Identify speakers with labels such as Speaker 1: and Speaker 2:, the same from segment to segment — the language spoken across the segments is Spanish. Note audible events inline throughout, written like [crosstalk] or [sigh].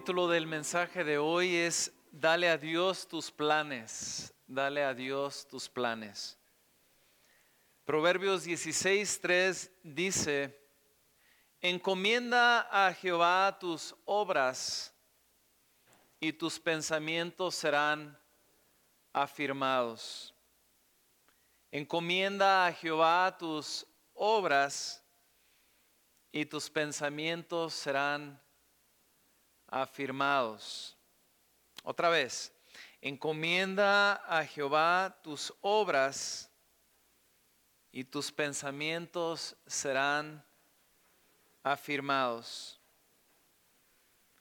Speaker 1: título del mensaje de hoy es Dale a Dios tus planes, dale a Dios tus planes. Proverbios 16:3 dice, Encomienda a Jehová tus obras y tus pensamientos serán afirmados. Encomienda a Jehová tus obras y tus pensamientos serán afirmados. Otra vez, encomienda a Jehová tus obras y tus pensamientos serán afirmados.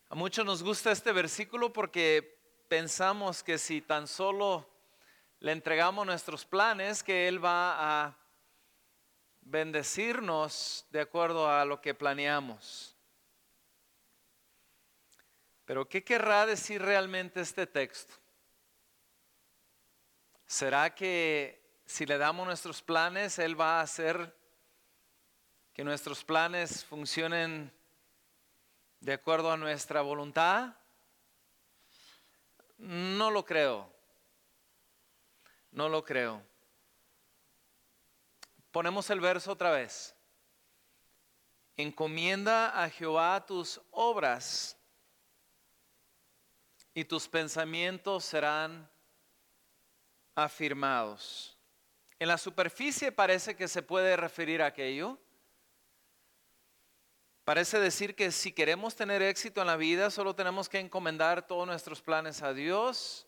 Speaker 1: A muchos nos gusta este versículo porque pensamos que si tan solo le entregamos nuestros planes, que Él va a bendecirnos de acuerdo a lo que planeamos. Pero ¿qué querrá decir realmente este texto? ¿Será que si le damos nuestros planes, Él va a hacer que nuestros planes funcionen de acuerdo a nuestra voluntad? No lo creo. No lo creo. Ponemos el verso otra vez. Encomienda a Jehová tus obras y tus pensamientos serán afirmados. En la superficie parece que se puede referir a aquello. Parece decir que si queremos tener éxito en la vida, solo tenemos que encomendar todos nuestros planes a Dios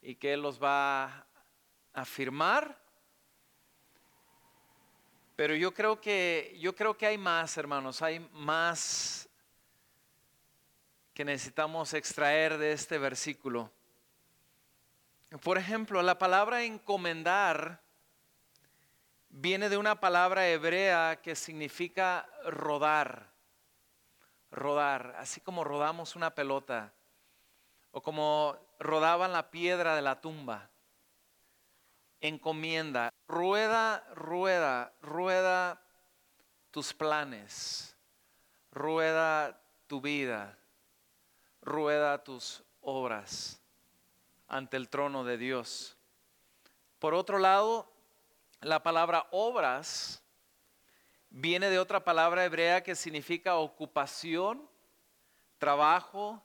Speaker 1: y que Él los va a afirmar. Pero yo creo que yo creo que hay más, hermanos, hay más que necesitamos extraer de este versículo. Por ejemplo, la palabra encomendar viene de una palabra hebrea que significa rodar, rodar, así como rodamos una pelota o como rodaban la piedra de la tumba. Encomienda, rueda, rueda, rueda tus planes, rueda tu vida rueda tus obras ante el trono de Dios. Por otro lado, la palabra obras viene de otra palabra hebrea que significa ocupación, trabajo,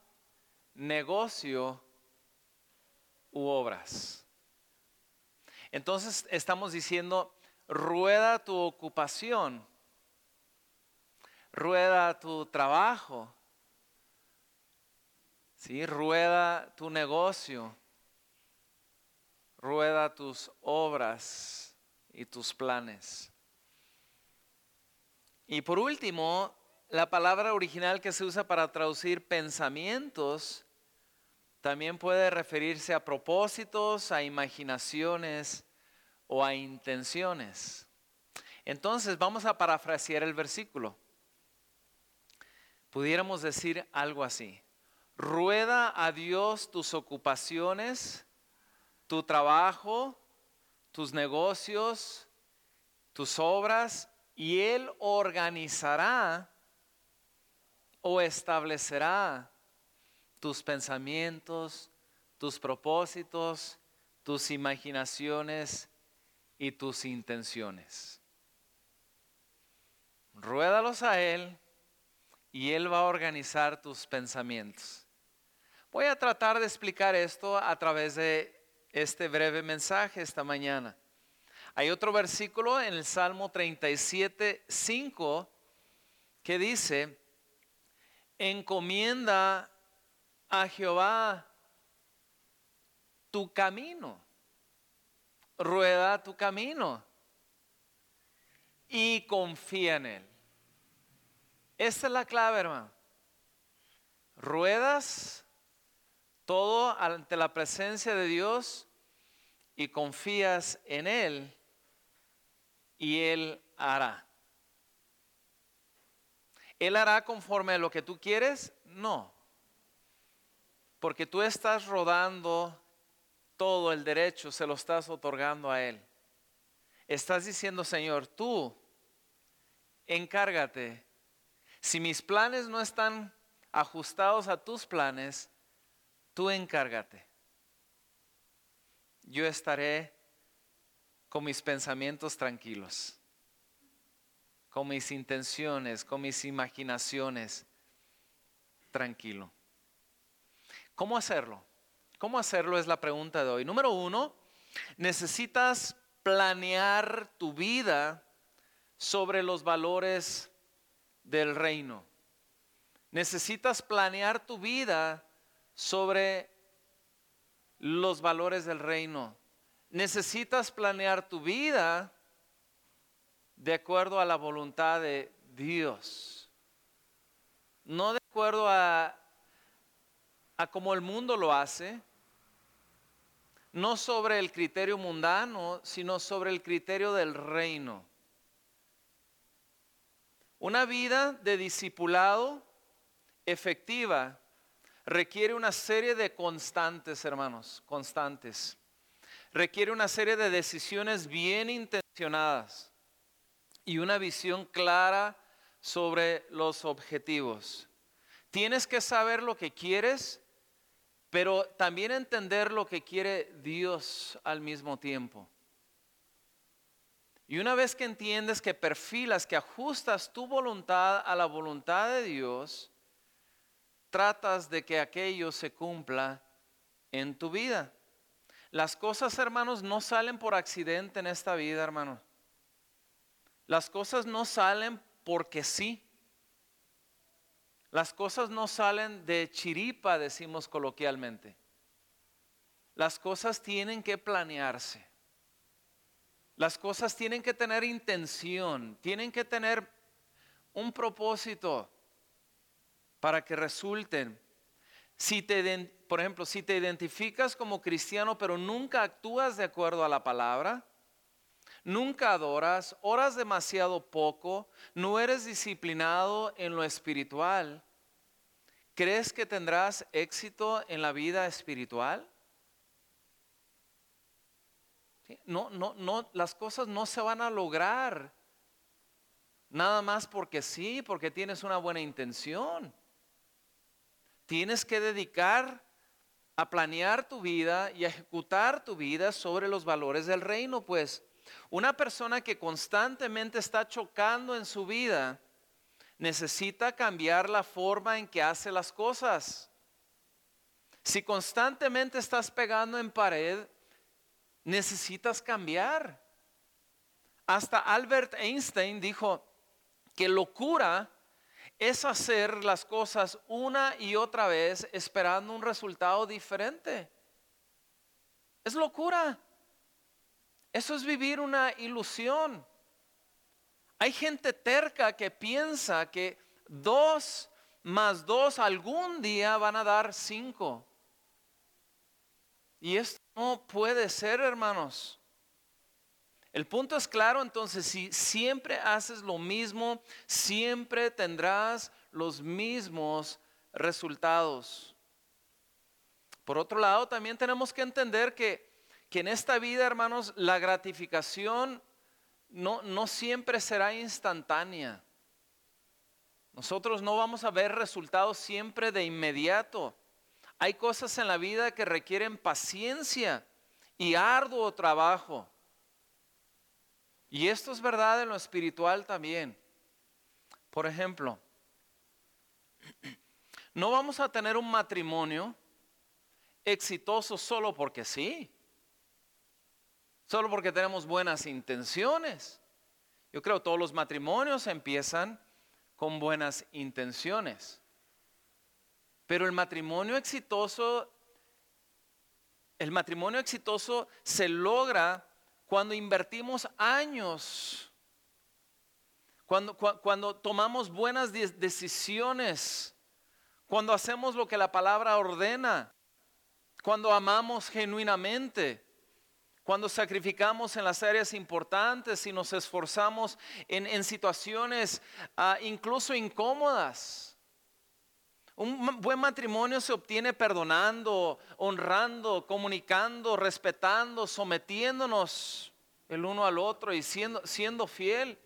Speaker 1: negocio u obras. Entonces estamos diciendo, rueda tu ocupación, rueda tu trabajo, ¿sí? Rueda tu negocio, rueda tus obras y tus planes. Y por último, la palabra original que se usa para traducir pensamientos también puede referirse a propósitos, a imaginaciones o a intenciones. Entonces vamos a parafrasear el versículo. Pudiéramos decir algo así. Rueda a Dios tus ocupaciones, tu trabajo, tus negocios, tus obras, y Él organizará o establecerá tus pensamientos, tus propósitos, tus imaginaciones y tus intenciones. Ruédalos a Él y Él va a organizar tus pensamientos. Voy a tratar de explicar esto a través de este breve mensaje esta mañana. Hay otro versículo en el Salmo 37, 5 que dice, encomienda a Jehová tu camino, rueda tu camino y confía en él. Esta es la clave, hermano. Ruedas todo ante la presencia de Dios y confías en Él y Él hará. ¿Él hará conforme a lo que tú quieres? No. Porque tú estás rodando todo el derecho, se lo estás otorgando a Él. Estás diciendo, Señor, tú encárgate. Si mis planes no están ajustados a tus planes, tú encárgate. Yo estaré con mis pensamientos tranquilos, con mis intenciones, con mis imaginaciones tranquilo. ¿Cómo hacerlo? ¿Cómo hacerlo es la pregunta de hoy? Número uno, necesitas planear tu vida sobre los valores del reino. Necesitas planear tu vida sobre los valores del reino. Necesitas planear tu vida de acuerdo a la voluntad de Dios. No de acuerdo a, a cómo el mundo lo hace, no sobre el criterio mundano, sino sobre el criterio del reino. Una vida de discipulado efectiva requiere una serie de constantes, hermanos, constantes. Requiere una serie de decisiones bien intencionadas y una visión clara sobre los objetivos. Tienes que saber lo que quieres, pero también entender lo que quiere Dios al mismo tiempo. Y una vez que entiendes que perfilas, que ajustas tu voluntad a la voluntad de Dios, tratas de que aquello se cumpla en tu vida. Las cosas, hermanos, no salen por accidente en esta vida, hermanos. Las cosas no salen porque sí. Las cosas no salen de chiripa, decimos coloquialmente. Las cosas tienen que planearse. Las cosas tienen que tener intención, tienen que tener un propósito para que resulten. Si te, por ejemplo, si te identificas como cristiano pero nunca actúas de acuerdo a la palabra, nunca adoras, oras demasiado poco, no eres disciplinado en lo espiritual, ¿crees que tendrás éxito en la vida espiritual? No, no, no, las cosas no se van a lograr nada más porque sí, porque tienes una buena intención. Tienes que dedicar a planear tu vida y a ejecutar tu vida sobre los valores del reino, pues una persona que constantemente está chocando en su vida necesita cambiar la forma en que hace las cosas. Si constantemente estás pegando en pared, necesitas cambiar. Hasta Albert Einstein dijo que locura es hacer las cosas una y otra vez esperando un resultado diferente. Es locura. Eso es vivir una ilusión. Hay gente terca que piensa que dos más dos algún día van a dar cinco. Y esto no puede ser, hermanos. El punto es claro, entonces, si siempre haces lo mismo, siempre tendrás los mismos resultados. Por otro lado, también tenemos que entender que, que en esta vida, hermanos, la gratificación no, no siempre será instantánea. Nosotros no vamos a ver resultados siempre de inmediato. Hay cosas en la vida que requieren paciencia y arduo trabajo. Y esto es verdad en lo espiritual también. Por ejemplo, [clears throat] no vamos a tener un matrimonio exitoso solo porque sí. Solo porque tenemos buenas intenciones. Yo creo que todos los matrimonios empiezan con buenas intenciones. Pero el matrimonio exitoso, el matrimonio exitoso se logra cuando invertimos años, cuando, cuando tomamos buenas decisiones, cuando hacemos lo que la palabra ordena, cuando amamos genuinamente, cuando sacrificamos en las áreas importantes y nos esforzamos en, situaciones ah, incluso incómodas. Un buen matrimonio se obtiene perdonando, honrando, comunicando, respetando, sometiéndonos el uno al otro y siendo, siendo fiel.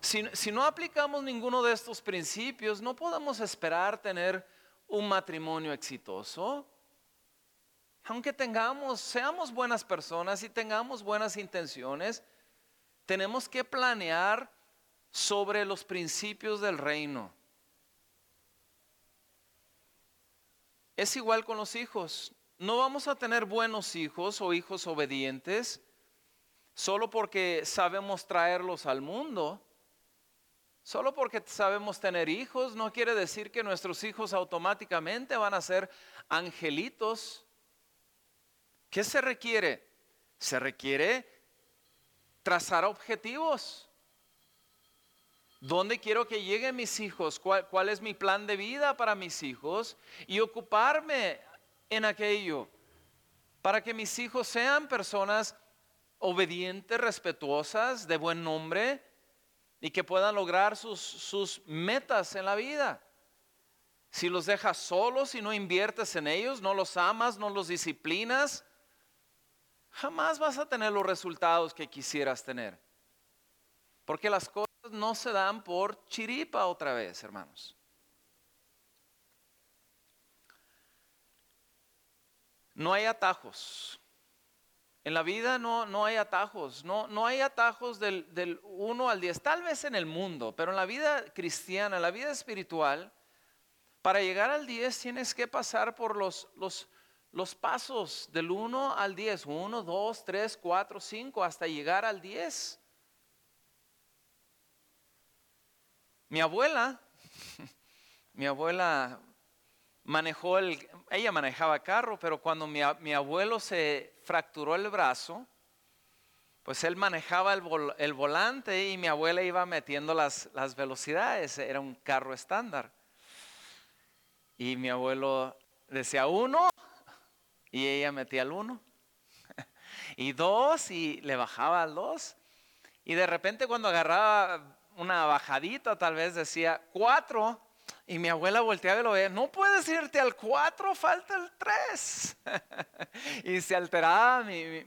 Speaker 1: Si, si no aplicamos ninguno de estos principios, no podemos esperar tener un matrimonio exitoso. Aunque tengamos, seamos buenas personas y tengamos buenas intenciones, tenemos que planear sobre los principios del reino. Es igual con los hijos. No vamos a tener buenos hijos o hijos obedientes solo porque sabemos traerlos al mundo. Solo porque sabemos tener hijos no quiere decir que nuestros hijos automáticamente van a ser angelitos. ¿Qué se requiere? Se requiere trazar objetivos. ¿Dónde quiero que lleguen mis hijos? ¿Cuál, ¿Cuál, es mi plan de vida para mis hijos? Y ocuparme en aquello para que mis hijos sean personas obedientes, respetuosas, de buen nombre, y que puedan lograr sus, sus metas en la vida. Si los dejas solos y no inviertes en ellos, no los amas, no los disciplinas, jamás vas a tener los resultados que quisieras tener. Porque las cosas no se dan por chiripa otra vez, hermanos. No hay atajos. En la vida no, no hay atajos, no, no hay atajos del, del 1 al 10, tal vez en el mundo, pero en la vida cristiana, en la vida espiritual, para llegar al 10 tienes que pasar por los, los, los pasos del 1 al 10, 1, 2, 3, 4, 5, hasta llegar al 10. Mi abuela, [laughs] mi abuela manejó el, ella manejaba carro, pero cuando mi, abuelo se fracturó el brazo, pues él manejaba el, volante y mi abuela iba metiendo las, las, velocidades, era un carro estándar. Y mi abuelo decía uno y ella metía el uno. [laughs] y dos y le bajaba al dos. Y de repente cuando agarraba una bajadita tal vez decía cuatro y mi abuela volteaba y lo veía, no puedes irte al 4, falta el 3. [laughs] y se alteraba mi,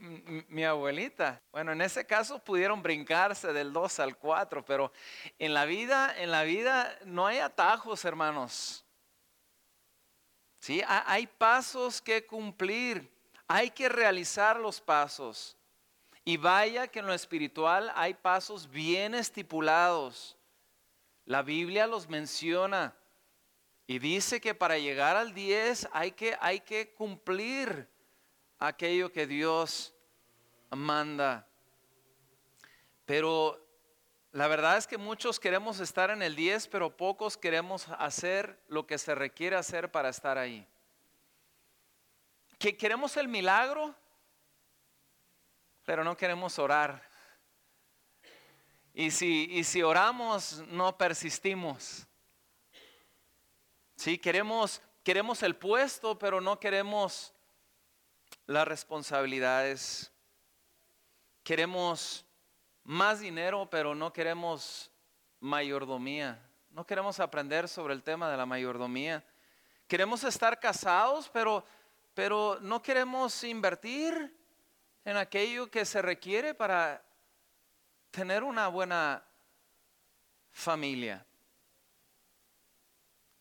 Speaker 1: mi, abuelita. Bueno, en ese caso pudieron brincarse del 2 al 4, pero en la vida, en la vida no hay atajos, hermanos. ¿Sí? Hay pasos que cumplir, hay que realizar los pasos. Y vaya que en lo espiritual hay pasos bien estipulados. La Biblia los menciona. Y dice que para llegar al 10 hay que, hay que cumplir aquello que Dios manda. Pero la verdad es que muchos queremos estar en el 10, pero pocos queremos hacer lo que se requiere hacer para estar ahí. Que queremos el milagro, pero no queremos orar. Y si, y si oramos, no persistimos. Sí, queremos, queremos el puesto, pero no queremos las responsabilidades. Queremos más dinero, pero no queremos mayordomía. No queremos aprender sobre el tema de la mayordomía. Queremos estar casados, pero, pero no queremos invertir en aquello que se requiere para tener una buena familia.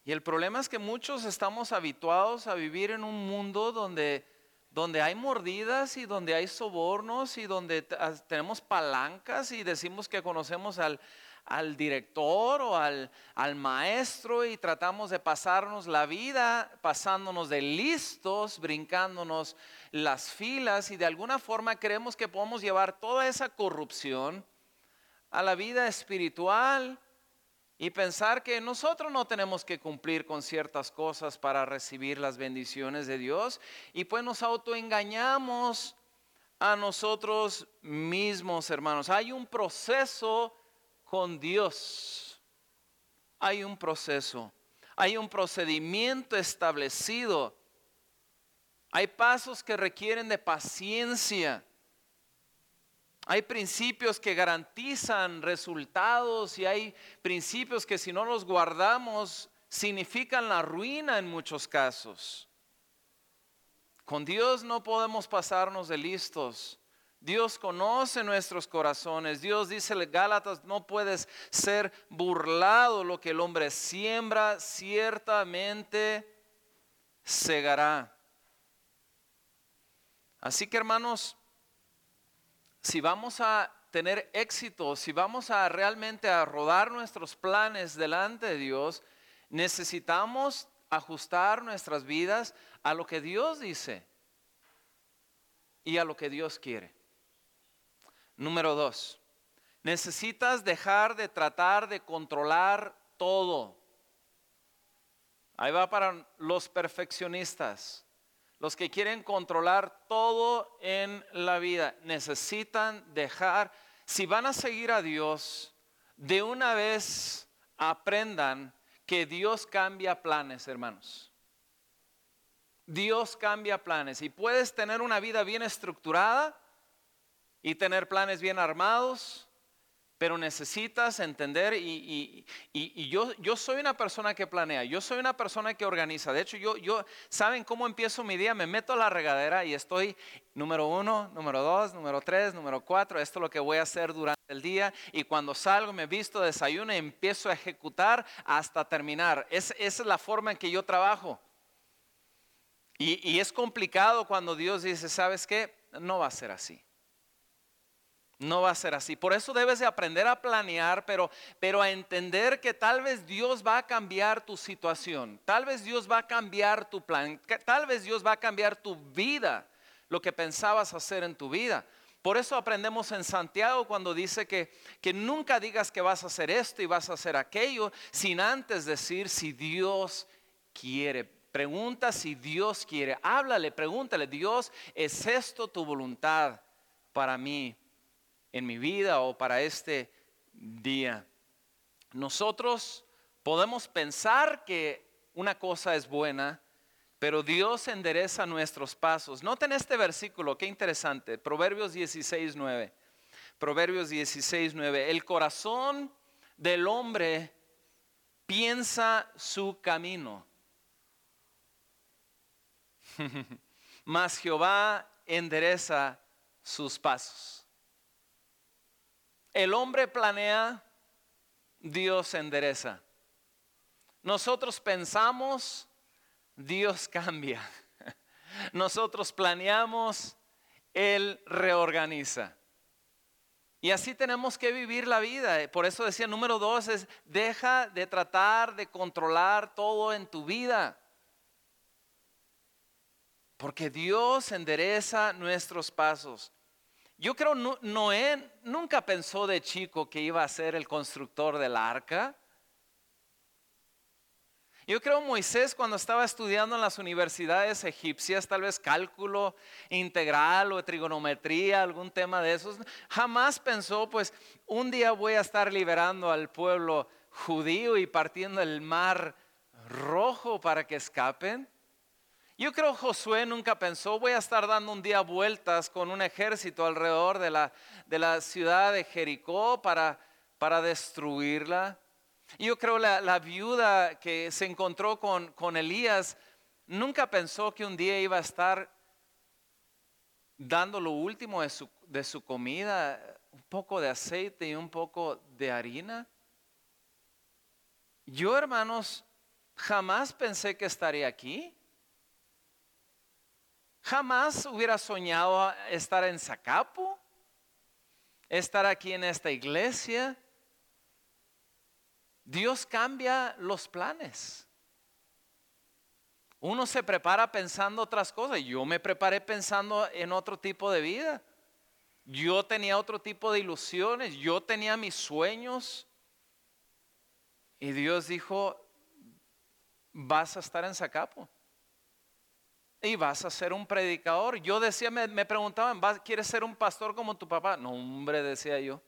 Speaker 1: Y el problema es que muchos estamos habituados a vivir en un mundo donde, donde hay mordidas y donde hay sobornos y donde tenemos palancas y decimos que conocemos al, al director o al, al, maestro y tratamos de pasarnos la vida pasándonos de listos, brincándonos las filas y de alguna forma creemos que podemos llevar toda esa corrupción a la vida espiritual y pensar que nosotros no tenemos que cumplir con ciertas cosas para recibir las bendiciones de Dios y pues nos autoengañamos a nosotros mismos, hermanos. Hay un proceso con Dios. Hay un proceso. Hay un procedimiento establecido. Hay pasos que requieren de paciencia. Hay principios que garantizan resultados y hay principios que si no los guardamos significan la ruina en muchos casos. Con Dios no podemos pasarnos de listos. Dios conoce nuestros corazones. Dios dice, Gálatas, no puedes ser burlado. Lo que el hombre siembra, ciertamente segará. Así que hermanos, si vamos a tener éxito, si vamos a realmente a rodar nuestros planes delante de Dios, necesitamos ajustar nuestras vidas a lo que Dios dice y a lo que Dios quiere. Número dos, necesitas dejar de tratar de controlar todo. Ahí va para los perfeccionistas, los que quieren controlar todo en la vida. Necesitan dejar, si van a seguir a Dios, de una vez aprendan que Dios cambia planes, hermanos. Dios cambia planes y puedes tener una vida bien estructurada y tener planes bien armados, pero necesitas entender y, yo, yo soy una persona que planea, yo soy una persona que organiza. De hecho, yo, yo, ¿saben cómo empiezo mi día? Me meto a la regadera y estoy número uno, número dos, número tres, número cuatro. Esto es lo que voy a hacer durante el día. Y cuando salgo, me visto, desayuno y empiezo a ejecutar hasta terminar. esa es la forma en que yo trabajo. Y, y es complicado cuando Dios dice, ¿sabes qué? No va a ser así. No va a ser así. Por eso debes de aprender a planear, pero, pero a entender que tal vez Dios va a cambiar tu situación. Tal vez Dios va a cambiar tu plan. Tal vez Dios va a cambiar tu vida, lo que pensabas hacer en tu vida. Por eso aprendemos en Santiago cuando dice que, que nunca digas que vas a hacer esto y vas a hacer aquello, sin antes decir si Dios quiere. Pregunta si Dios quiere. Háblale, pregúntale, Dios, ¿es esto tu voluntad para mí? En mi vida o para este día. Nosotros podemos pensar que una cosa es buena, pero Dios endereza nuestros pasos. Noten este versículo, qué interesante, Proverbios 16, 9. Proverbios 16, 9. El corazón del hombre piensa su camino, [laughs] mas Jehová endereza sus pasos. El hombre planea, Dios endereza. Nosotros pensamos, Dios cambia. [laughs] Nosotros planeamos, Él reorganiza. Y así tenemos que vivir la vida. Por eso decía número dos es, deja de tratar de controlar todo en tu vida. Porque Dios endereza nuestros pasos. Yo creo Noé nunca pensó de chico que iba a ser el constructor del arca. Yo creo Moisés cuando estaba estudiando en las universidades egipcias, tal vez cálculo integral o trigonometría, algún tema de esos, jamás pensó, pues un día voy a estar liberando al pueblo judío y partiendo el mar rojo para que escapen. Yo creo Josué nunca pensó, voy a estar dando un día vueltas con un ejército alrededor de la, de la ciudad de Jericó para, para destruirla. Yo creo la, la viuda que se encontró con, con Elías nunca pensó que un día iba a estar dando lo último de su, de su comida, un poco de aceite y un poco de harina. Yo, hermanos, jamás pensé que estaría aquí. Jamás hubiera soñado estar en Zacapo, estar aquí en esta iglesia. Dios cambia los planes. Uno se prepara pensando otras cosas. Yo me preparé pensando en otro tipo de vida. Yo tenía otro tipo de ilusiones. Yo tenía mis sueños. Y Dios dijo, vas a estar en Zacapo y vas a ser un predicador. Yo decía, me, preguntaban, ¿quieres ser un pastor como tu papá? No, hombre, decía yo.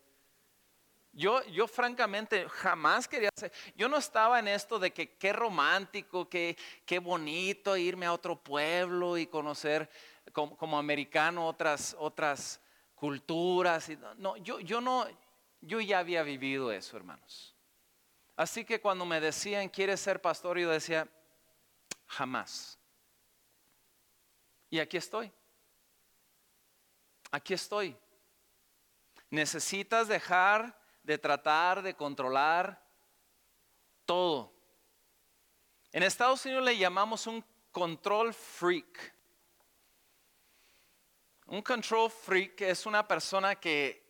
Speaker 1: Yo, yo francamente jamás quería ser, yo no estaba en esto de que qué romántico, qué, qué bonito irme a otro pueblo y conocer como, como americano otras, otras culturas. No, yo, yo no, yo ya había vivido eso, hermanos. Así que cuando me decían, ¿quieres ser pastor? Yo decía, jamás. Y aquí estoy. aquí estoy. Necesitas dejar de tratar de controlar todo. En Estados Unidos le llamamos un control freak. Un control freak es una persona que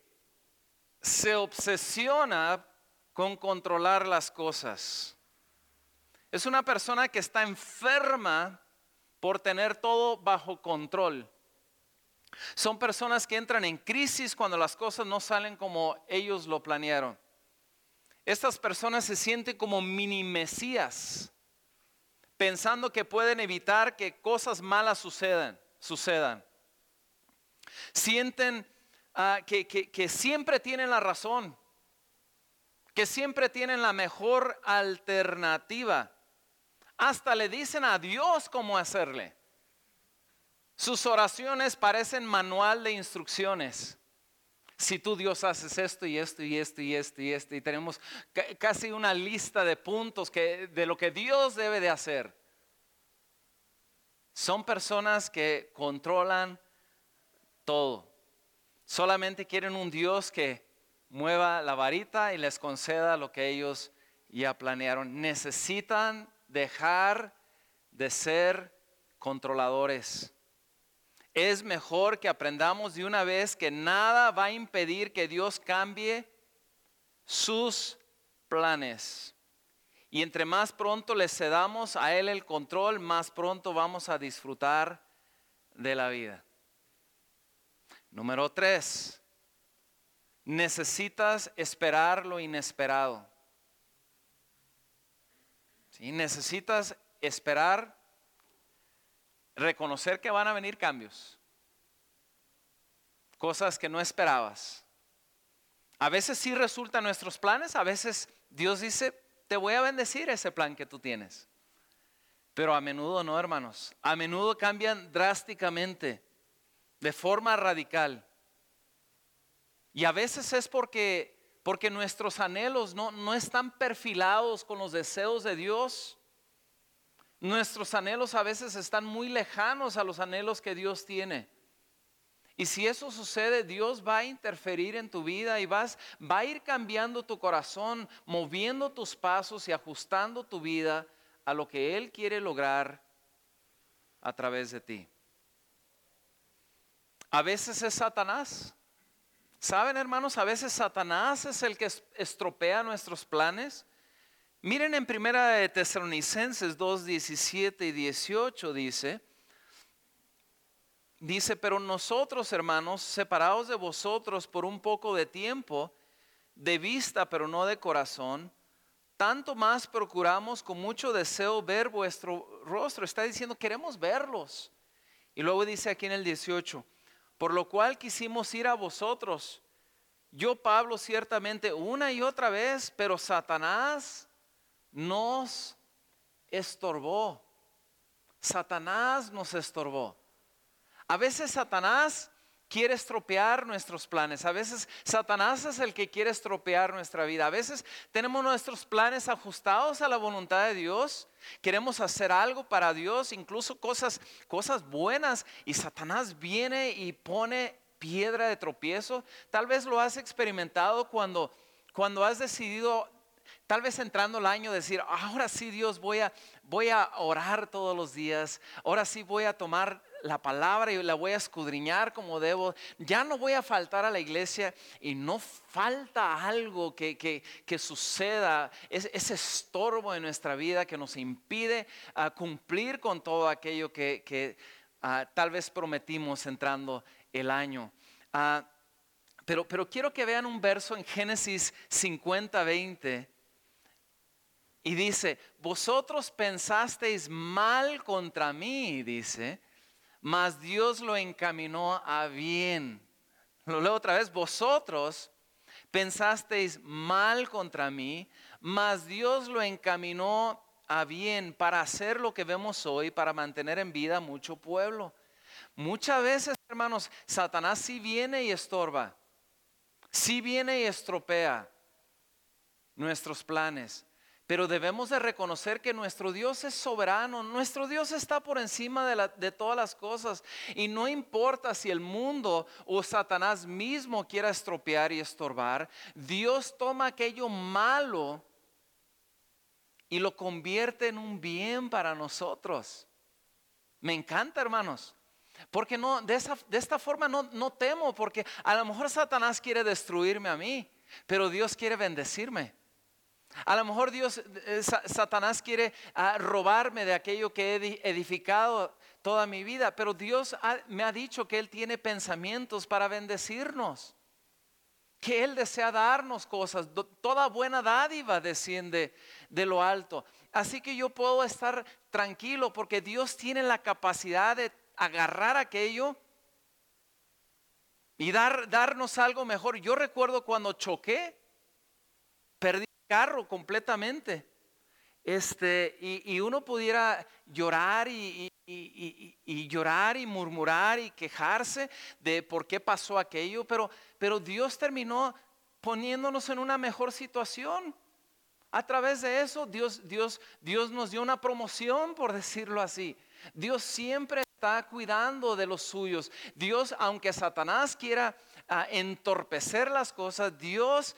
Speaker 1: se obsesiona con controlar las cosas. Es una persona que está enferma por tener todo bajo control. Son personas que entran en crisis cuando las cosas no salen como ellos lo planearon. Estas personas se sienten como mini mesías, pensando que pueden evitar que cosas malas sucedan. sucedan. Sienten ah, que, que siempre tienen la razón, que siempre tienen la mejor alternativa. Hasta le dicen a Dios cómo hacerle. Sus oraciones parecen manual de instrucciones. Si tú Dios haces esto y esto y esto y esto y esto y tenemos casi una lista de puntos que, de lo que Dios debe de hacer. Son personas que controlan todo. Solamente quieren un Dios que mueva la varita y les conceda lo que ellos ya planearon. Necesitan dejar de ser controladores. Es mejor que aprendamos de una vez que nada va a impedir que Dios cambie sus planes. Y entre más pronto le cedamos a Él el control, más pronto vamos a disfrutar de la vida. Número tres, necesitas esperar lo inesperado. ¿Sí? Necesitas esperar reconocer que van a venir cambios, cosas que no esperabas. A veces sí resultan nuestros planes, a veces Dios dice, te voy a bendecir ese plan que tú tienes. Pero a menudo no, hermanos. A menudo cambian drásticamente, de forma radical. Y a veces es porque, porque nuestros anhelos no, no están perfilados con los deseos de Dios. Nuestros anhelos a veces están muy lejanos a los anhelos que Dios tiene. Y si eso sucede, Dios va a interferir en tu vida y vas, va a ir cambiando tu corazón, moviendo tus pasos y ajustando tu vida a lo que Él quiere lograr a través de ti. A veces es Satanás. ¿Saben, hermanos? A veces Satanás es el que estropea nuestros planes. Miren en primera de Tesalonicenses 2, 17 y 18 dice, dice, pero nosotros hermanos, separados de vosotros por un poco de tiempo, de vista pero no de corazón, tanto más procuramos con mucho deseo ver vuestro rostro. Está diciendo, queremos verlos. Y luego dice aquí en el 18, por lo cual quisimos ir a vosotros. Yo, Pablo, ciertamente una y otra vez, pero Satanás nos estorbó. Satanás nos estorbó. A veces Satanás quiere estropear nuestros planes. A veces Satanás es el que quiere estropear nuestra vida. A veces tenemos nuestros planes ajustados a la voluntad de Dios. Queremos hacer algo para Dios, incluso cosas, cosas buenas. Y Satanás viene y pone piedra de tropiezo. Tal vez lo has experimentado cuando, cuando has decidido Tal vez entrando el año decir, ahora sí Dios voy a, voy a orar todos los días, ahora sí voy a tomar la palabra y la voy a escudriñar como debo, ya no voy a faltar a la iglesia y no falta algo que, que, suceda, ese, estorbo en nuestra vida que nos impide ah, cumplir con todo aquello que, ah, tal vez prometimos entrando el año. Ah, pero, pero quiero que vean un verso en Génesis 50, 20 y dice, vosotros pensasteis mal contra mí, dice, mas Dios lo encaminó a bien. Lo leo otra vez, vosotros pensasteis mal contra mí, mas Dios lo encaminó a bien para hacer lo que vemos hoy, para mantener en vida mucho pueblo. Muchas veces, hermanos, Satanás sí viene y estorba, sí viene y estropea nuestros planes. Pero debemos de reconocer que nuestro Dios es soberano, nuestro Dios está por encima de, todas las cosas y no importa si el mundo o Satanás mismo quiera estropear y estorbar, Dios toma aquello malo y lo convierte en un bien para nosotros. Me encanta, hermanos. Porque no, de, esa, de esta forma no, no temo, porque a lo mejor Satanás quiere destruirme a mí, pero Dios quiere bendecirme. A lo mejor Dios, eh, Satanás quiere ah, robarme de aquello que he edificado toda mi vida, pero Dios me ha dicho que Él tiene pensamientos para bendecirnos, que Él desea darnos cosas, toda buena dádiva desciende de lo alto. Así que yo puedo estar tranquilo porque Dios tiene la capacidad de agarrar aquello y dar, darnos algo mejor. Yo recuerdo cuando choqué, carro completamente. Este, y, uno pudiera llorar y, llorar y murmurar y quejarse de por qué pasó aquello, pero, pero Dios terminó poniéndonos en una mejor situación. A través de eso, Dios, Dios, Dios nos dio una promoción, por decirlo así. Dios siempre está cuidando de los suyos. Dios, aunque Satanás quiera ah, entorpecer las cosas, Dios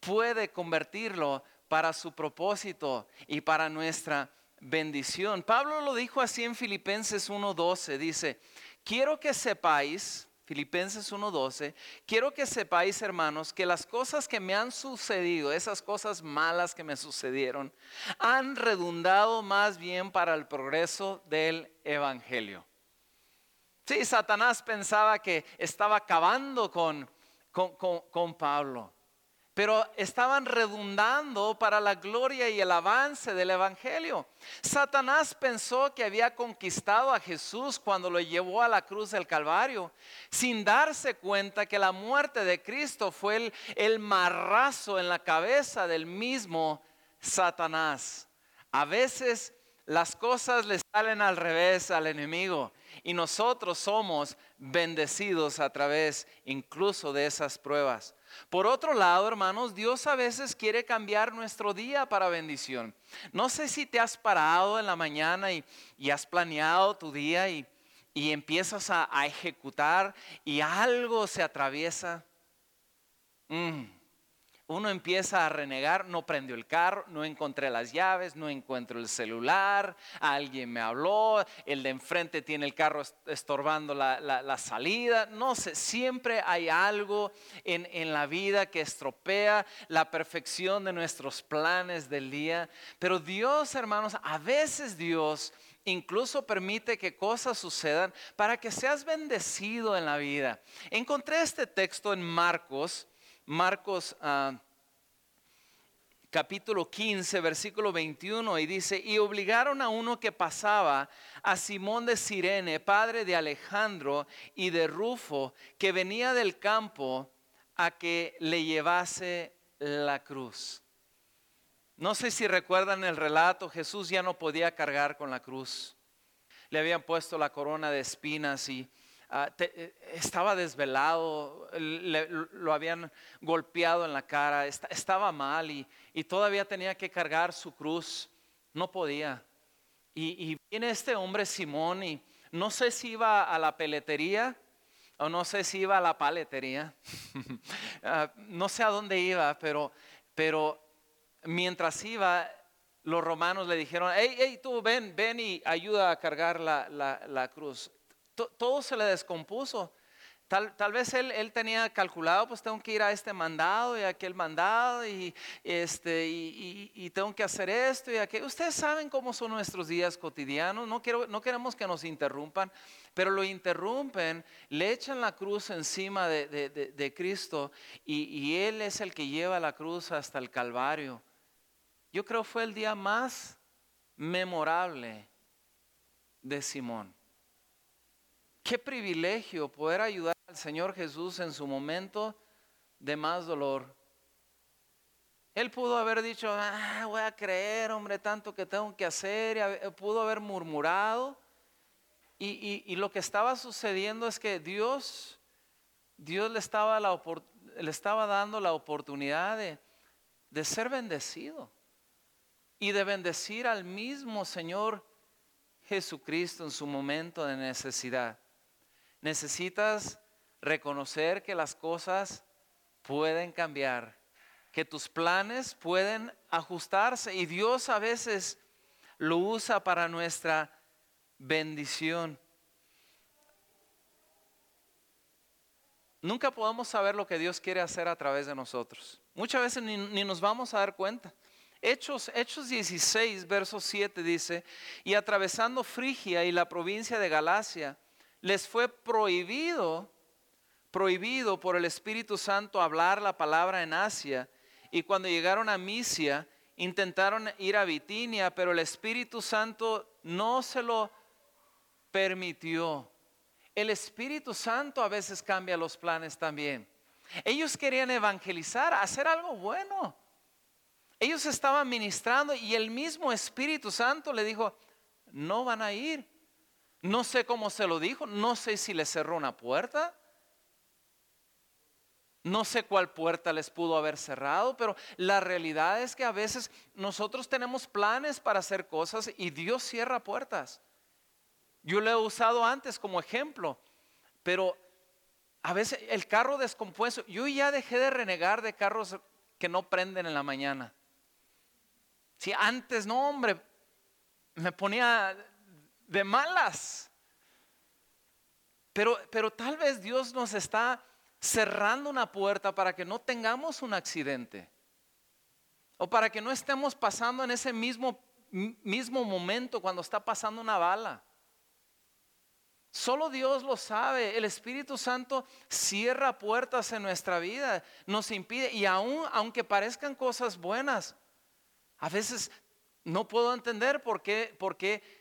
Speaker 1: puede convertirlo para su propósito y para nuestra bendición. Pablo lo dijo así en Filipenses 1.12, dice, quiero que sepáis, Filipenses 1.12, quiero que sepáis hermanos que las cosas que me han sucedido, esas cosas malas que me sucedieron, han redundado más bien para el progreso del Evangelio. Sí, Satanás pensaba que estaba acabando con, con, con Pablo pero estaban redundando para la gloria y el avance del Evangelio. Satanás pensó que había conquistado a Jesús cuando lo llevó a la cruz del Calvario, sin darse cuenta que la muerte de Cristo fue el, el marrazo en la cabeza del mismo Satanás. A veces las cosas le salen al revés al enemigo y nosotros somos bendecidos a través incluso de esas pruebas. Por otro lado, hermanos, Dios a veces quiere cambiar nuestro día para bendición. No sé si te has parado en la mañana y, has planeado tu día y, empiezas a, ejecutar y algo se atraviesa. Mm uno empieza a renegar, no prendió el carro, no encontré las llaves, no encuentro el celular, alguien me habló, el de enfrente tiene el carro estorbando la, salida, no sé, siempre hay algo en, en la vida que estropea la perfección de nuestros planes del día, pero Dios, hermanos, a veces Dios incluso permite que cosas sucedan para que seas bendecido en la vida. Encontré este texto en Marcos Marcos ah, capítulo 15, versículo 21, y dice, y obligaron a uno que pasaba, a Simón de Sirene, padre de Alejandro y de Rufo, que venía del campo, a que le llevase la cruz. No sé si recuerdan el relato, Jesús ya no podía cargar con la cruz. Le habían puesto la corona de espinas y Ah, eh, estaba desvelado, lo habían golpeado en la cara, estaba mal y, todavía tenía que cargar su cruz, no podía. Y, viene este hombre Simón y no sé si iba a la peletería o no sé si iba a la paletería, [laughs] ah, no sé a dónde iba, pero, mientras iba, los romanos le dijeron, hey, hey, tú ven, ven y ayuda a cargar la cruz todo se le descompuso. Tal, tal, vez él, él, tenía calculado, pues tengo que ir a este mandado y a aquel mandado y, este, y, y, tengo que hacer esto y aquello. Ustedes saben cómo son nuestros días cotidianos, no, quiero, no queremos que nos interrumpan, pero lo interrumpen, le echan la cruz encima de, de, de Cristo y, Él es el que lleva la cruz hasta el Calvario. Yo creo fue el día más memorable de Simón. Qué privilegio poder ayudar al Señor Jesús en su momento de más dolor. Él pudo haber dicho, ah, voy a creer, hombre, tanto que tengo que hacer. pudo haber murmurado. Y, lo que estaba sucediendo es que Dios, Dios le estaba, le estaba dando la oportunidad de, de ser bendecido. y de bendecir al mismo Señor Jesucristo en su momento de necesidad. Necesitas reconocer que las cosas pueden cambiar, que tus planes pueden ajustarse y Dios a veces lo usa para nuestra bendición. Nunca podemos saber lo que Dios quiere hacer a través de nosotros. Muchas veces ni, nos vamos a dar cuenta. Hechos, Hechos 16, verso 7 dice, y atravesando Frigia y la provincia de Galacia, les fue prohibido, prohibido por el Espíritu Santo hablar la palabra en Asia, y cuando llegaron a Misia, intentaron ir a Bitinia, pero el Espíritu Santo no se lo permitió. El Espíritu Santo a veces cambia los planes también. Ellos querían evangelizar, hacer algo bueno. Ellos estaban ministrando y el mismo Espíritu Santo le dijo, no van a ir. No sé cómo se lo dijo, no sé si le cerró una puerta. No sé cuál puerta les pudo haber cerrado, pero la realidad es que a veces nosotros tenemos planes para hacer cosas y Dios cierra puertas. Yo lo he usado antes como ejemplo, pero a veces el carro descompuesto, yo ya dejé de renegar de carros que no prenden en la mañana. Si antes, no, hombre, me ponía de malas. Pero, pero tal vez Dios nos está cerrando una puerta para que no tengamos un accidente. O para que no estemos pasando en ese mismo, mismo momento cuando está pasando una bala. Solo Dios lo sabe. El Espíritu Santo cierra puertas en nuestra vida, nos impide. Y aún, aunque parezcan cosas buenas, a veces no puedo entender por qué, por qué,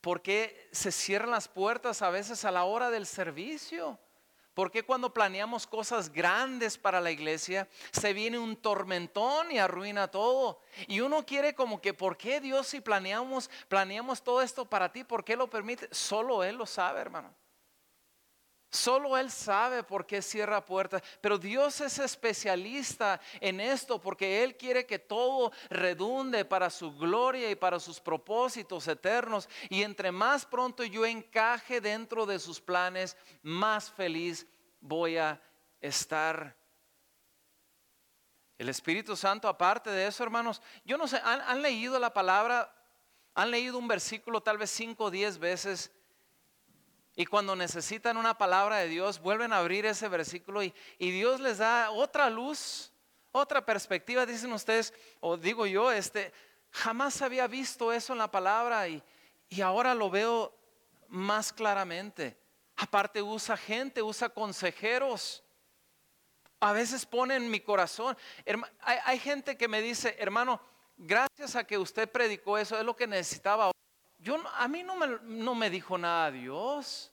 Speaker 1: por qué se cierran las puertas a veces a la hora del servicio. ¿Por qué cuando planeamos cosas grandes para la iglesia se viene un tormentón y arruina todo? Y uno quiere como que, ¿por qué Dios si planeamos, planeamos todo esto para ti? ¿Por qué lo permite? Solo Él lo sabe, hermano. Solo Él sabe por qué cierra puertas. Pero Dios es especialista en esto porque Él quiere que todo redunde para su gloria y para sus propósitos eternos. Y entre más pronto yo encaje dentro de sus planes, más feliz voy a estar. El Espíritu Santo, aparte de eso, hermanos, yo no sé, ¿han, leído la palabra? ¿Han leído un versículo tal vez cinco o diez veces? Y cuando necesitan una palabra de Dios, vuelven a abrir ese versículo y, Dios les da otra luz, otra perspectiva. Dicen ustedes, o digo yo, este, jamás había visto eso en la palabra y, y ahora lo veo más claramente. Aparte usa gente, usa consejeros. A veces pone en mi corazón. Hay, hay, gente que me dice, hermano, gracias a que usted predicó eso, es lo que necesitaba. Yo, a mí no me, no me dijo nada Dios.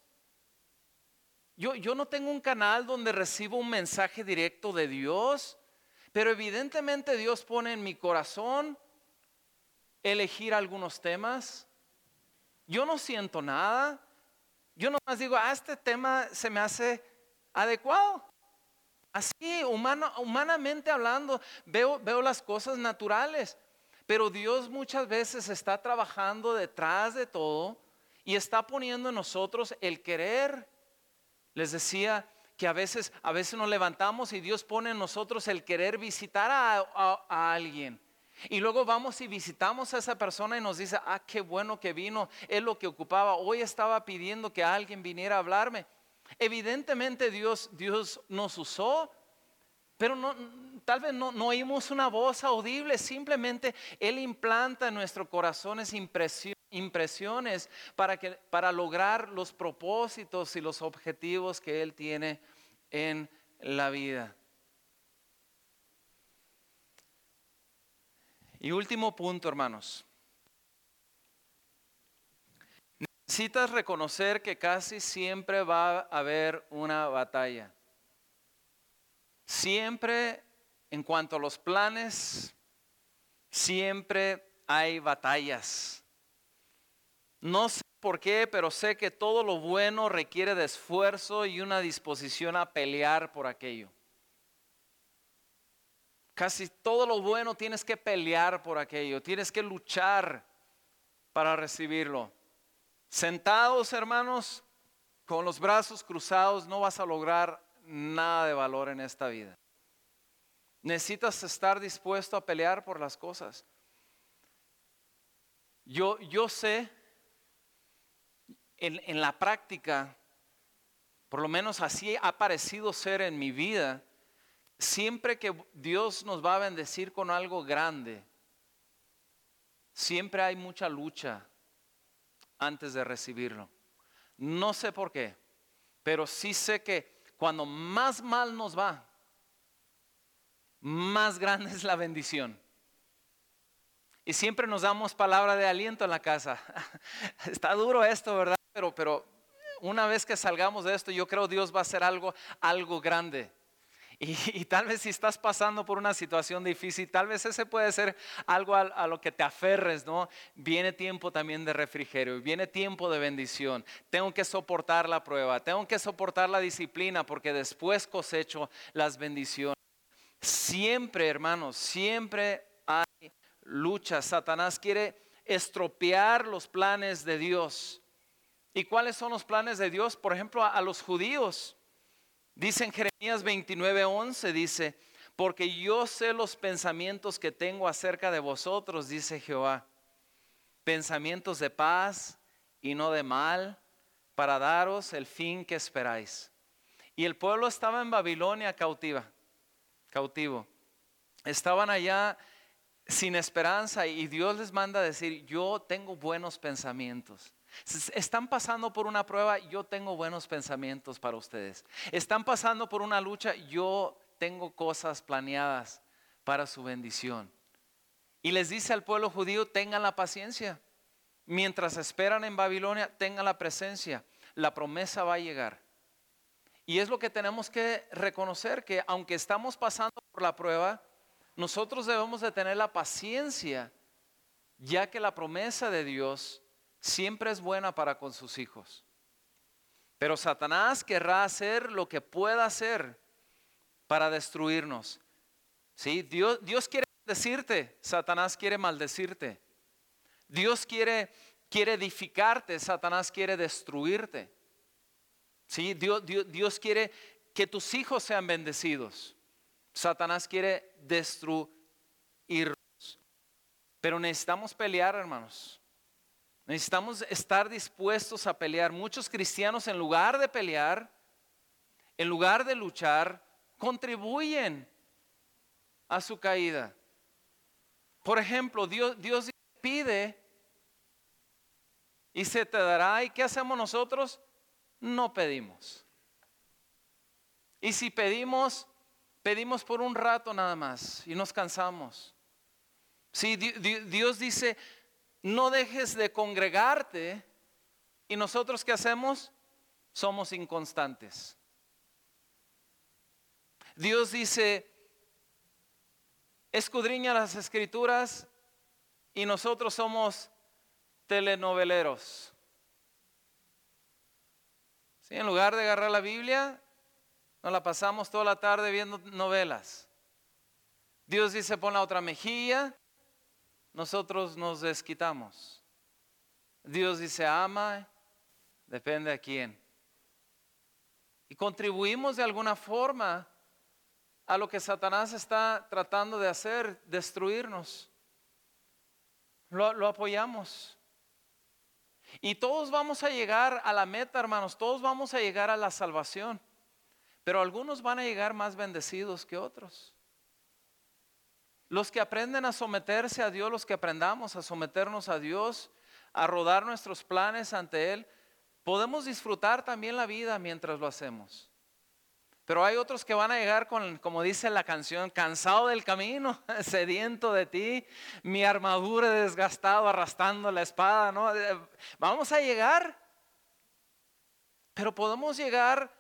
Speaker 1: Yo, yo no tengo un canal donde recibo un mensaje directo de Dios, pero evidentemente Dios pone en mi corazón elegir algunos temas. Yo no siento nada. Yo nomás digo, ah, este tema se me hace adecuado. Así, humano, humanamente hablando, veo, veo las cosas naturales. Pero Dios muchas veces está trabajando detrás de todo y está poniendo en nosotros el querer. Les decía que a veces, a veces nos levantamos y Dios pone en nosotros el querer visitar a, alguien. Y luego vamos y visitamos a esa persona y nos dice, ah, qué bueno que vino, es lo que ocupaba. Hoy estaba pidiendo que alguien viniera a hablarme. Evidentemente Dios, Dios nos usó pero no, tal vez no, oímos una voz audible, simplemente Él implanta en nuestro corazones impresiones para, que, para lograr los propósitos y los objetivos que Él tiene en la vida. Y último punto, hermanos. Necesitas reconocer que casi siempre va a haber una batalla. Siempre en cuanto a los planes, siempre hay batallas. No sé por qué, pero sé que todo lo bueno requiere de esfuerzo y una disposición a pelear por aquello. casi todo lo bueno tienes que pelear por aquello, tienes que luchar para recibirlo. Sentados, hermanos, con los brazos cruzados, no vas a lograr nada de valor en esta vida. Necesitas estar dispuesto a pelear por las cosas. Yo, yo sé en, en la práctica, por lo menos así ha parecido ser en mi vida, siempre que Dios nos va a bendecir con algo grande, siempre hay mucha lucha antes de recibirlo. No sé por qué, pero sí sé que cuando más mal nos va, más grande es la bendición. Y siempre nos damos palabra de aliento en la casa. [laughs] Está duro esto, ¿verdad? Pero, pero una vez que salgamos de esto, yo creo Dios va a hacer algo, algo grande. Y, tal vez si estás pasando por una situación difícil, tal vez ese puede ser algo a, lo que te aferres, ¿no? Viene tiempo también de refrigerio, viene tiempo de bendición. Tengo que soportar la prueba, tengo que soportar la disciplina porque después cosecho las bendiciones. Siempre, hermanos, siempre hay lucha. Satanás quiere estropear los planes de Dios. ¿Y cuáles son los planes de Dios? Por ejemplo, a los judíos. Dice Jeremías 29:11, dice, porque yo sé los pensamientos que tengo acerca de vosotros, dice Jehová, pensamientos de paz y no de mal, para daros el fin que esperáis. Y el pueblo estaba en Babilonia cautiva, cautivo. Estaban allá sin esperanza y Dios les manda a decir, yo tengo buenos pensamientos. Están pasando por una prueba, yo tengo buenos pensamientos para ustedes. Están pasando por una lucha, yo tengo cosas planeadas para su bendición. Y les dice al pueblo judío, tengan la paciencia. Mientras esperan en Babilonia, tengan la presencia. La promesa va a llegar. Y es lo que tenemos que reconocer, que aunque estamos pasando por la prueba, nosotros debemos de tener la paciencia, ya que la promesa de Dios siempre es buena para con sus hijos. Pero Satanás querrá hacer lo que pueda hacer para destruirnos. ¿Sí? Dios, Dios quiere decirte, Satanás quiere maldecirte. Dios quiere, quiere edificarte, Satanás quiere destruirte. ¿Sí? Dios, quiere que tus hijos sean bendecidos. Satanás quiere destruirlos. Pero necesitamos pelear, hermanos. Necesitamos estar dispuestos a pelear. Muchos cristianos en lugar de pelear, en lugar de luchar, contribuyen a su caída. Por ejemplo, Dios, Dios pide y se te dará. ¿Y qué hacemos nosotros? No pedimos. Y si pedimos, pedimos por un rato nada más y nos cansamos. Si Dios dice, no dejes de congregarte. ¿Y nosotros qué hacemos? Somos inconstantes. Dios dice, escudriña las escrituras y nosotros somos telenoveleros. En lugar de agarrar la Biblia, nos la pasamos toda la tarde viendo novelas. Dios dice, pon la otra mejilla nosotros nos desquitamos. Dios dice, ama, depende a quién. Y contribuimos de alguna forma a lo que Satanás está tratando de hacer, destruirnos. Lo, lo, apoyamos. Y todos vamos a llegar a la meta, hermanos, todos vamos a llegar a la salvación. Pero algunos van a llegar más bendecidos que otros. Los que aprenden a someterse a Dios, los que aprendamos a someternos a Dios, a rodar nuestros planes ante Él, podemos disfrutar también la vida mientras lo hacemos. Pero hay otros que van a llegar con, como dice la canción, cansado del camino, [laughs] sediento de ti, mi armadura desgastado, arrastrando la espada, ¿no? Eh, vamos a llegar, pero podemos llegar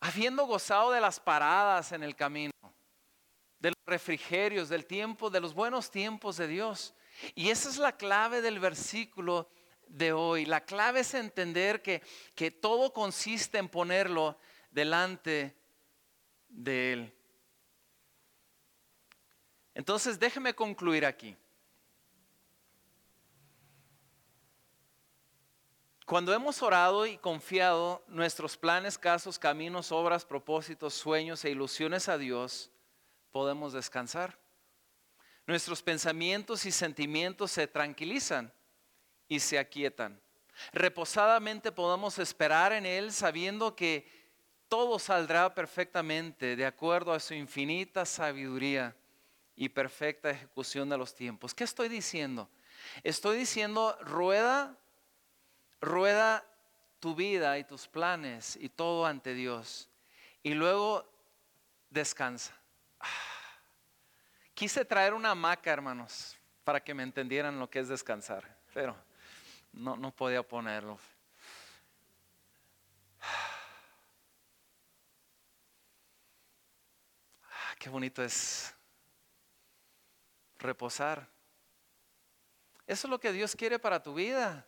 Speaker 1: habiendo gozado de las paradas en el camino de los refrigerios, del tiempo, de los buenos tiempos de Dios. Y esa es la clave del versículo de hoy. La clave es entender que, que todo consiste en ponerlo delante de Él. Entonces déjeme concluir aquí. Cuando hemos orado y confiado nuestros planes, casos, caminos, obras, propósitos, sueños e ilusiones a Dios, podemos descansar. Nuestros pensamientos y sentimientos se tranquilizan y se aquietan. Reposadamente podemos esperar en Él sabiendo que todo saldrá perfectamente de acuerdo a su infinita sabiduría y perfecta ejecución de los tiempos. ¿Qué estoy diciendo? Estoy diciendo, rueda, rueda tu vida y tus planes y todo ante Dios. Y luego descansa. Quise traer una hamaca, hermanos, para que me entendieran lo que es descansar, pero no, no podía ponerlo. Qué bonito es reposar. Eso es lo que Dios quiere para tu vida.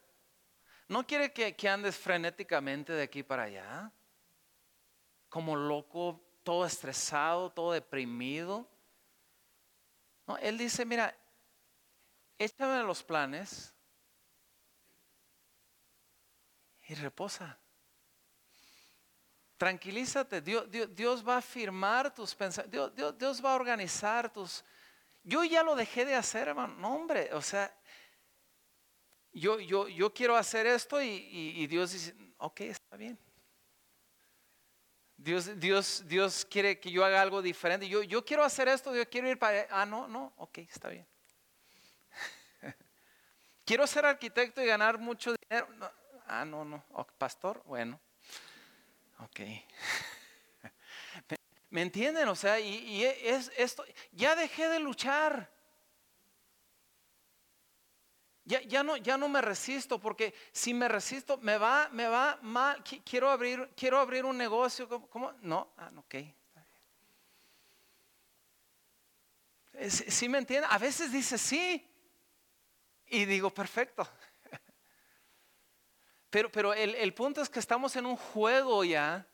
Speaker 1: No quiere que, andes frenéticamente de aquí para allá, como loco, todo estresado, todo deprimido. Él dice, mira, échame los planes y reposa. Tranquilízate, Dios, va a firmar tus pensamientos, Dios, va a organizar tus... Yo ya lo dejé de hacer, hermano. No, hombre, o sea, yo, quiero hacer esto y, Dios dice, ok, está bien. Dios, Dios, quiere que yo haga algo diferente. Yo, quiero hacer esto, yo quiero ir para Ah, no, no, ok, está bien. [laughs] quiero ser arquitecto y ganar mucho dinero. ah, no, no. pastor, bueno. Ok. [laughs] ¿Me, entienden? O sea, y, es esto, ya dejé de luchar. Ya, no, ya no me resisto, porque si me resisto, me va, me va mal. Quiero abrir, quiero abrir un negocio. ¿Cómo? No, ah, ok. ¿Sí me entiende? A veces dice sí. Y digo, perfecto. Pero, pero el, punto es que estamos en un juego ya,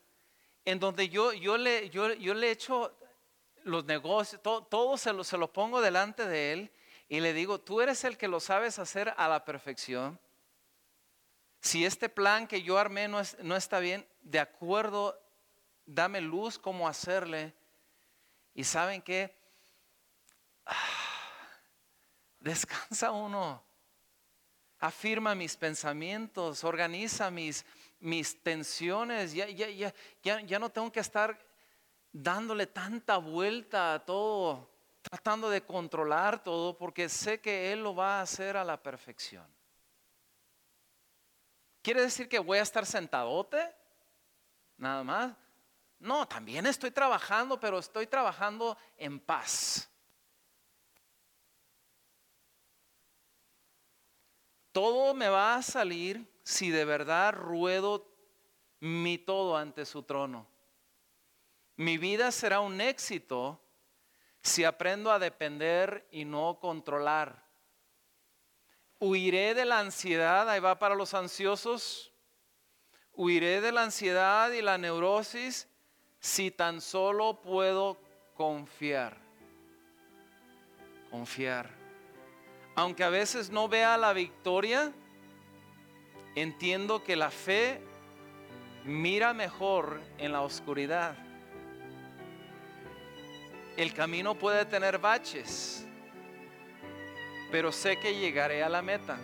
Speaker 1: en donde yo, yo, le, yo, yo le echo los negocios, todo, todo se, lo, se lo pongo delante de él y le digo, tú eres el que lo sabes hacer a la perfección. Si este plan que yo armé no, no está bien, de acuerdo, dame luz cómo hacerle. Y saben que [sighs] descansa uno, afirma mis pensamientos, organiza mis, mis tensiones. Ya, ya, ya, ya, ya no tengo que estar dándole tanta vuelta a todo tratando de controlar todo porque sé que Él lo va a hacer a la perfección. ¿Quiere decir que voy a estar sentadote? Nada más. No, también estoy trabajando, pero estoy trabajando en paz. Todo me va a salir si de verdad ruedo mi todo ante su trono. Mi vida será un éxito si aprendo a depender y no controlar. Huiré de la ansiedad, ahí va para los ansiosos. Huiré de la ansiedad y la neurosis si tan solo puedo confiar. Confiar. Aunque a veces no vea la victoria, entiendo que la fe mira mejor en la oscuridad. El camino puede tener baches, pero sé que llegaré a la meta.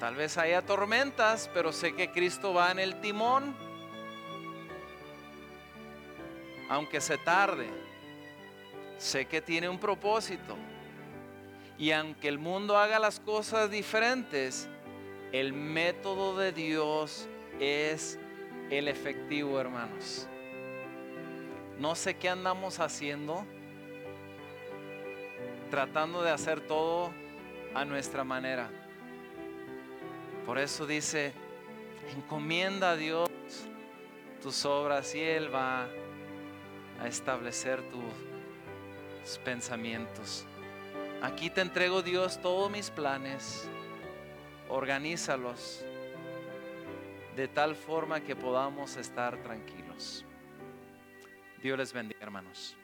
Speaker 1: Tal vez haya tormentas, pero sé que Cristo va en el timón. Aunque se tarde, sé que tiene un propósito. Y aunque el mundo haga las cosas diferentes, el método de Dios es el efectivo, hermanos. No sé qué andamos haciendo, tratando de hacer todo a nuestra manera. Por eso dice, encomienda a Dios tus obras y Él va a establecer tus pensamientos. Aquí te entrego Dios todos mis planes, organízalos de tal forma que podamos estar tranquilos. Dios les bendiga, hermanos.